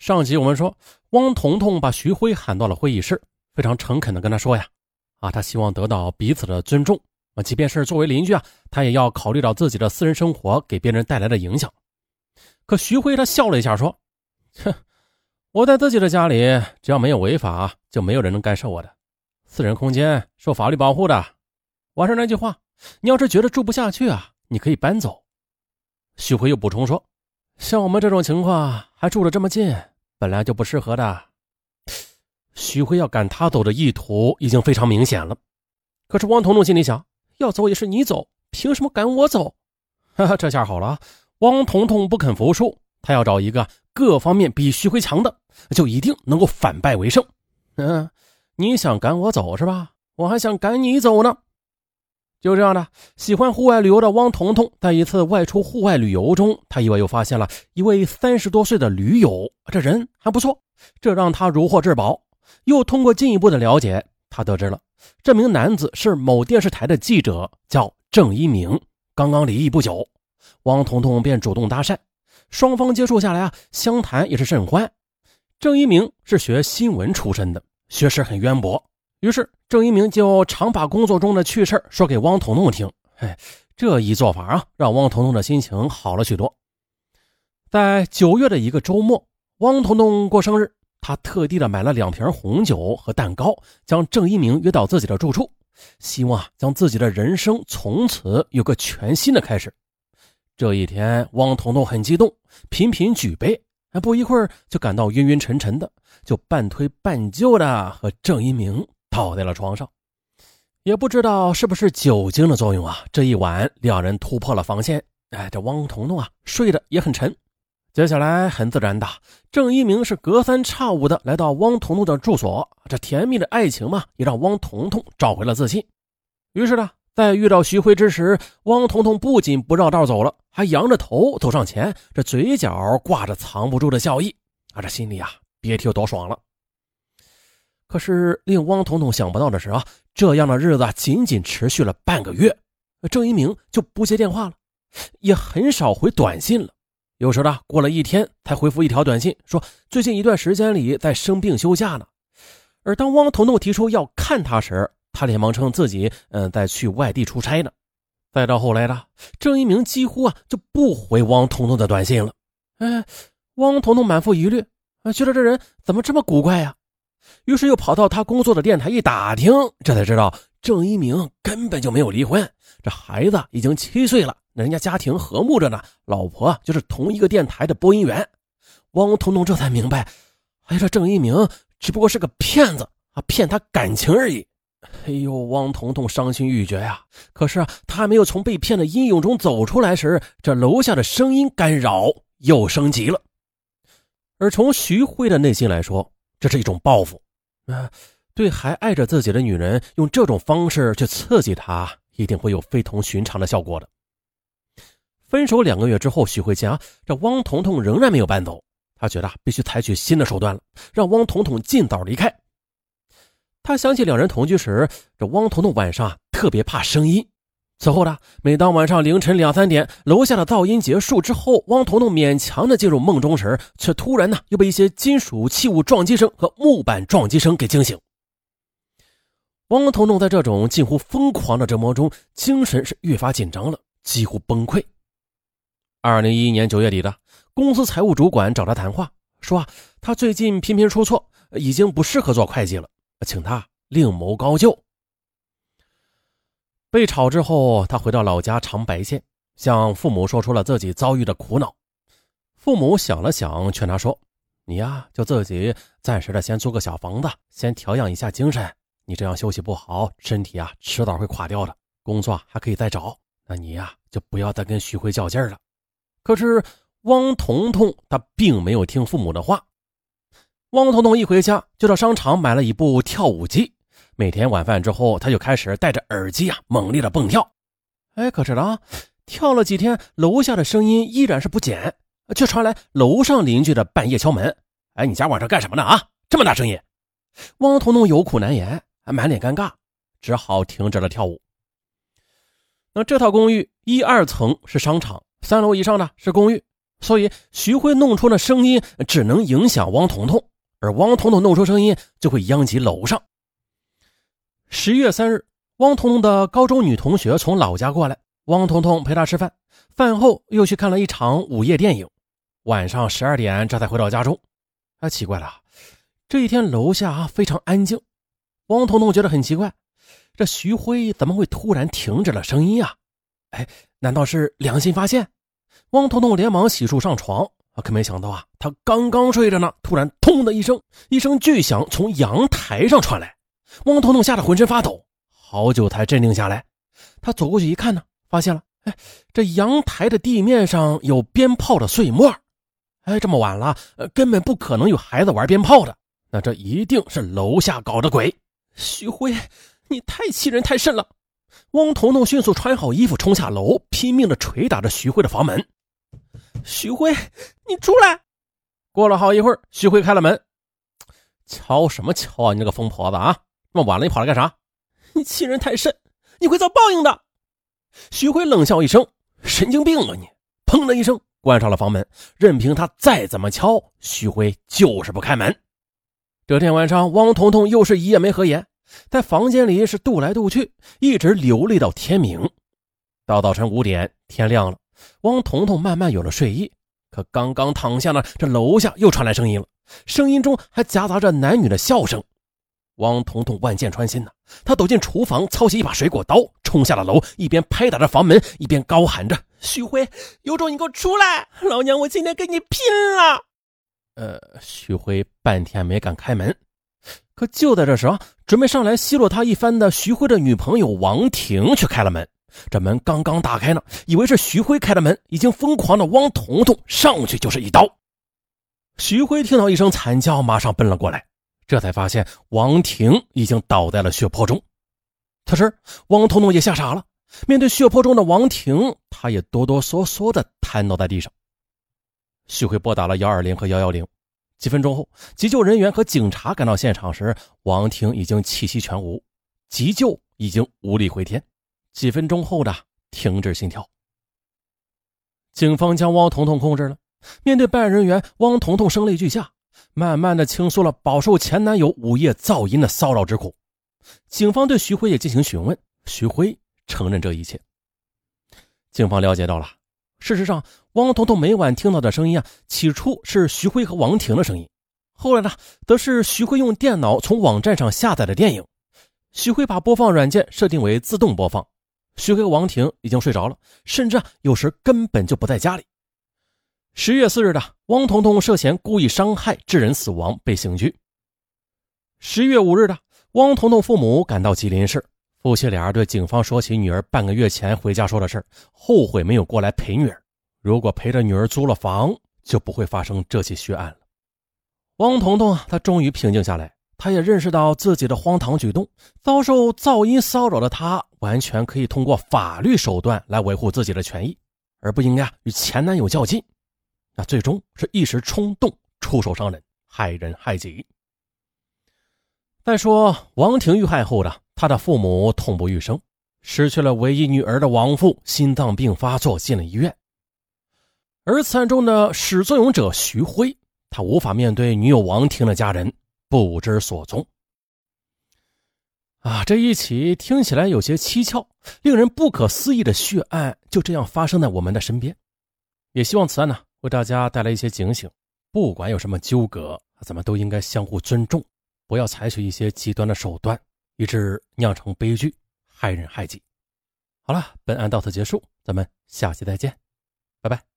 上集我们说，汪彤彤把徐辉喊到了会议室，非常诚恳的跟他说呀：“啊，他希望得到彼此的尊重啊，即便是作为邻居啊，他也要考虑到自己的私人生活给别人带来的影响。”可徐辉他笑了一下说：“哼，我在自己的家里，只要没有违法，就没有人能干涉我的私人空间，受法律保护的。我还是那句话，你要是觉得住不下去啊，你可以搬走。”徐辉又补充说。像我们这种情况还住得这么近，本来就不适合的。徐辉要赶他走的意图已经非常明显了。可是汪彤彤心里想，要走也是你走，凭什么赶我走？哈哈，这下好了，汪彤彤不肯服输，他要找一个各方面比徐辉强的，就一定能够反败为胜。嗯，你想赶我走是吧？我还想赶你走呢。就这样的，喜欢户外旅游的汪彤彤，在一次外出户外旅游中，他意外又发现了一位三十多岁的驴友，这人还不错，这让他如获至宝。又通过进一步的了解，他得知了这名男子是某电视台的记者，叫郑一鸣，刚刚离异不久。汪彤彤便主动搭讪，双方接触下来啊，相谈也是甚欢。郑一鸣是学新闻出身的，学识很渊博。于是郑一鸣就常把工作中的趣事说给汪彤彤听。哎，这一做法啊，让汪彤彤的心情好了许多。在九月的一个周末，汪彤彤过生日，他特地的买了两瓶红酒和蛋糕，将郑一鸣约到自己的住处，希望将自己的人生从此有个全新的开始。这一天，汪彤彤很激动，频频举杯，不一会儿就感到晕晕沉沉的，就半推半就的和郑一鸣。倒在了床上，也不知道是不是酒精的作用啊。这一晚，两人突破了防线。哎，这汪彤彤啊，睡得也很沉。接下来很自然的，郑一鸣是隔三差五的来到汪彤彤的住所。这甜蜜的爱情嘛，也让汪彤彤找回了自信。于是呢，在遇到徐辉之时，汪彤彤不仅不绕道走了，还扬着头走上前，这嘴角挂着藏不住的笑意。啊，这心里啊，别提有多爽了。可是令汪彤彤想不到的是啊，这样的日子仅仅持续了半个月，郑一鸣就不接电话了，也很少回短信了。有时呢，过了一天才回复一条短信，说最近一段时间里在生病休假呢。而当汪彤彤提出要看他时，他连忙称自己嗯在去外地出差呢。再到后来呢，郑一鸣几乎啊就不回汪彤彤的短信了。哎，汪彤彤满腹疑虑啊，觉得这人怎么这么古怪呀？于是又跑到他工作的电台一打听，这才知道郑一鸣根本就没有离婚，这孩子已经七岁了，人家家庭和睦着呢，老婆就是同一个电台的播音员。汪彤彤这才明白，哎，这郑一鸣只不过是个骗子啊，骗他感情而已。哎呦，汪彤彤伤心欲绝呀！可是啊，他还没有从被骗的阴影中走出来时，这楼下的声音干扰又升级了。而从徐辉的内心来说，这是一种报复，啊，对还爱着自己的女人用这种方式去刺激她，一定会有非同寻常的效果的。分手两个月之后，许慧家这汪彤彤仍然没有搬走，他觉得必须采取新的手段了，让汪彤彤尽早离开。他想起两人同居时，这汪彤彤晚上特别怕声音。此后呢，每当晚上凌晨两三点，楼下的噪音结束之后，汪彤彤勉强的进入梦中时，却突然呢又被一些金属器物撞击声和木板撞击声给惊醒。汪彤彤在这种近乎疯狂的折磨中，精神是越发紧张了，几乎崩溃。二零一一年九月底的，公司财务主管找他谈话，说啊，他最近频频出错，已经不适合做会计了，请他另谋高就。被炒之后，他回到老家长白县，向父母说出了自己遭遇的苦恼。父母想了想，劝他说：“你呀，就自己暂时的先租个小房子，先调养一下精神。你这样休息不好，身体啊迟早会垮掉的。工作还可以再找，那你呀就不要再跟徐辉较劲了。”可是汪彤彤他并没有听父母的话。汪彤彤一回家就到商场买了一部跳舞机。每天晚饭之后，他就开始戴着耳机啊，猛烈的蹦跳。哎，可是呢，跳了几天，楼下的声音依然是不减，却传来楼上邻居的半夜敲门。哎，你家晚上干什么呢？啊，这么大声音！汪彤彤有苦难言，满脸尴尬，只好停止了跳舞。那这套公寓一二层是商场，三楼以上呢是公寓。所以徐辉弄出的声音只能影响汪彤彤，而汪彤彤弄出声音就会殃及楼上。十一月三日，汪彤彤的高中女同学从老家过来，汪彤彤陪她吃饭，饭后又去看了一场午夜电影，晚上十二点这才回到家中。啊，奇怪了，这一天楼下非常安静，汪彤彤觉得很奇怪，这徐辉怎么会突然停止了声音呀？哎，难道是良心发现？汪彤彤连忙洗漱上床，可没想到啊，他刚刚睡着呢，突然“通”的一声，一声巨响从阳台上传来。汪彤彤吓得浑身发抖，好久才镇定下来。他走过去一看呢，发现了，哎，这阳台的地面上有鞭炮的碎末。哎，这么晚了，根本不可能有孩子玩鞭炮的，那这一定是楼下搞的鬼。徐辉，你太欺人太甚了！汪彤彤迅速穿好衣服，冲下楼，拼命的捶打着徐辉的房门。徐辉，你出来！过了好一会儿，徐辉开了门。敲什么敲啊！你这个疯婆子啊！这么晚了，你跑来干啥？你欺人太甚，你会遭报应的！徐辉冷笑一声：“神经病啊你！”砰的一声关上了房门，任凭他再怎么敲，徐辉就是不开门。这天晚上，汪彤彤又是一夜没合眼，在房间里是踱来踱去，一直流泪到天明。到早晨五点，天亮了。汪彤彤慢慢有了睡意，可刚刚躺下呢，这楼下又传来声音了，声音中还夹杂着男女的笑声。汪彤彤万箭穿心呐，他走进厨房，操起一把水果刀，冲下了楼，一边拍打着房门，一边高喊着：“徐辉，有种你给我出来！老娘我今天跟你拼了！”呃，徐辉半天没敢开门，可就在这时，准备上来奚落他一番的徐辉的女朋友王婷却开了门。这门刚刚打开呢，以为是徐辉开的门，已经疯狂的汪彤彤上去就是一刀。徐辉听到一声惨叫，马上奔了过来，这才发现王婷已经倒在了血泊中。此时，汪彤彤也吓傻了，面对血泊中的王婷，他也哆哆嗦嗦的瘫倒在地上。徐辉拨打了幺二零和幺幺零，几分钟后，急救人员和警察赶到现场时，王婷已经气息全无，急救已经无力回天。几分钟后的停止心跳。警方将汪彤彤控制了。面对办案人员，汪彤彤声泪俱下，慢慢的倾诉了饱受前男友午夜噪音的骚扰之苦。警方对徐辉也进行询问，徐辉承认这一切。警方了解到了，事实上，汪彤彤每晚听到的声音啊，起初是徐辉和王婷的声音，后来呢，则是徐辉用电脑从网站上下载的电影。徐辉把播放软件设定为自动播放。徐辉和王婷已经睡着了，甚至啊，有时根本就不在家里。十月四日的汪彤彤涉嫌故意伤害致人死亡被刑拘。十月五日的汪彤彤父母赶到吉林市，夫妻俩对警方说起女儿半个月前回家说的事后悔没有过来陪女儿。如果陪着女儿租了房，就不会发生这起血案了。汪彤彤啊，她终于平静下来。他也认识到自己的荒唐举动，遭受噪音骚扰的他，完全可以通过法律手段来维护自己的权益，而不应该与前男友较劲。那最终是一时冲动出手伤人，害人害己。再说王婷遇害后的她的父母痛不欲生，失去了唯一女儿的王父心脏病发作进了医院，而此案中的始作俑者徐辉，他无法面对女友王婷的家人。不知所踪啊！这一起听起来有些蹊跷、令人不可思议的血案，就这样发生在我们的身边。也希望此案呢，为大家带来一些警醒。不管有什么纠葛，咱们都应该相互尊重，不要采取一些极端的手段，以致酿成悲剧，害人害己。好了，本案到此结束，咱们下期再见，拜拜。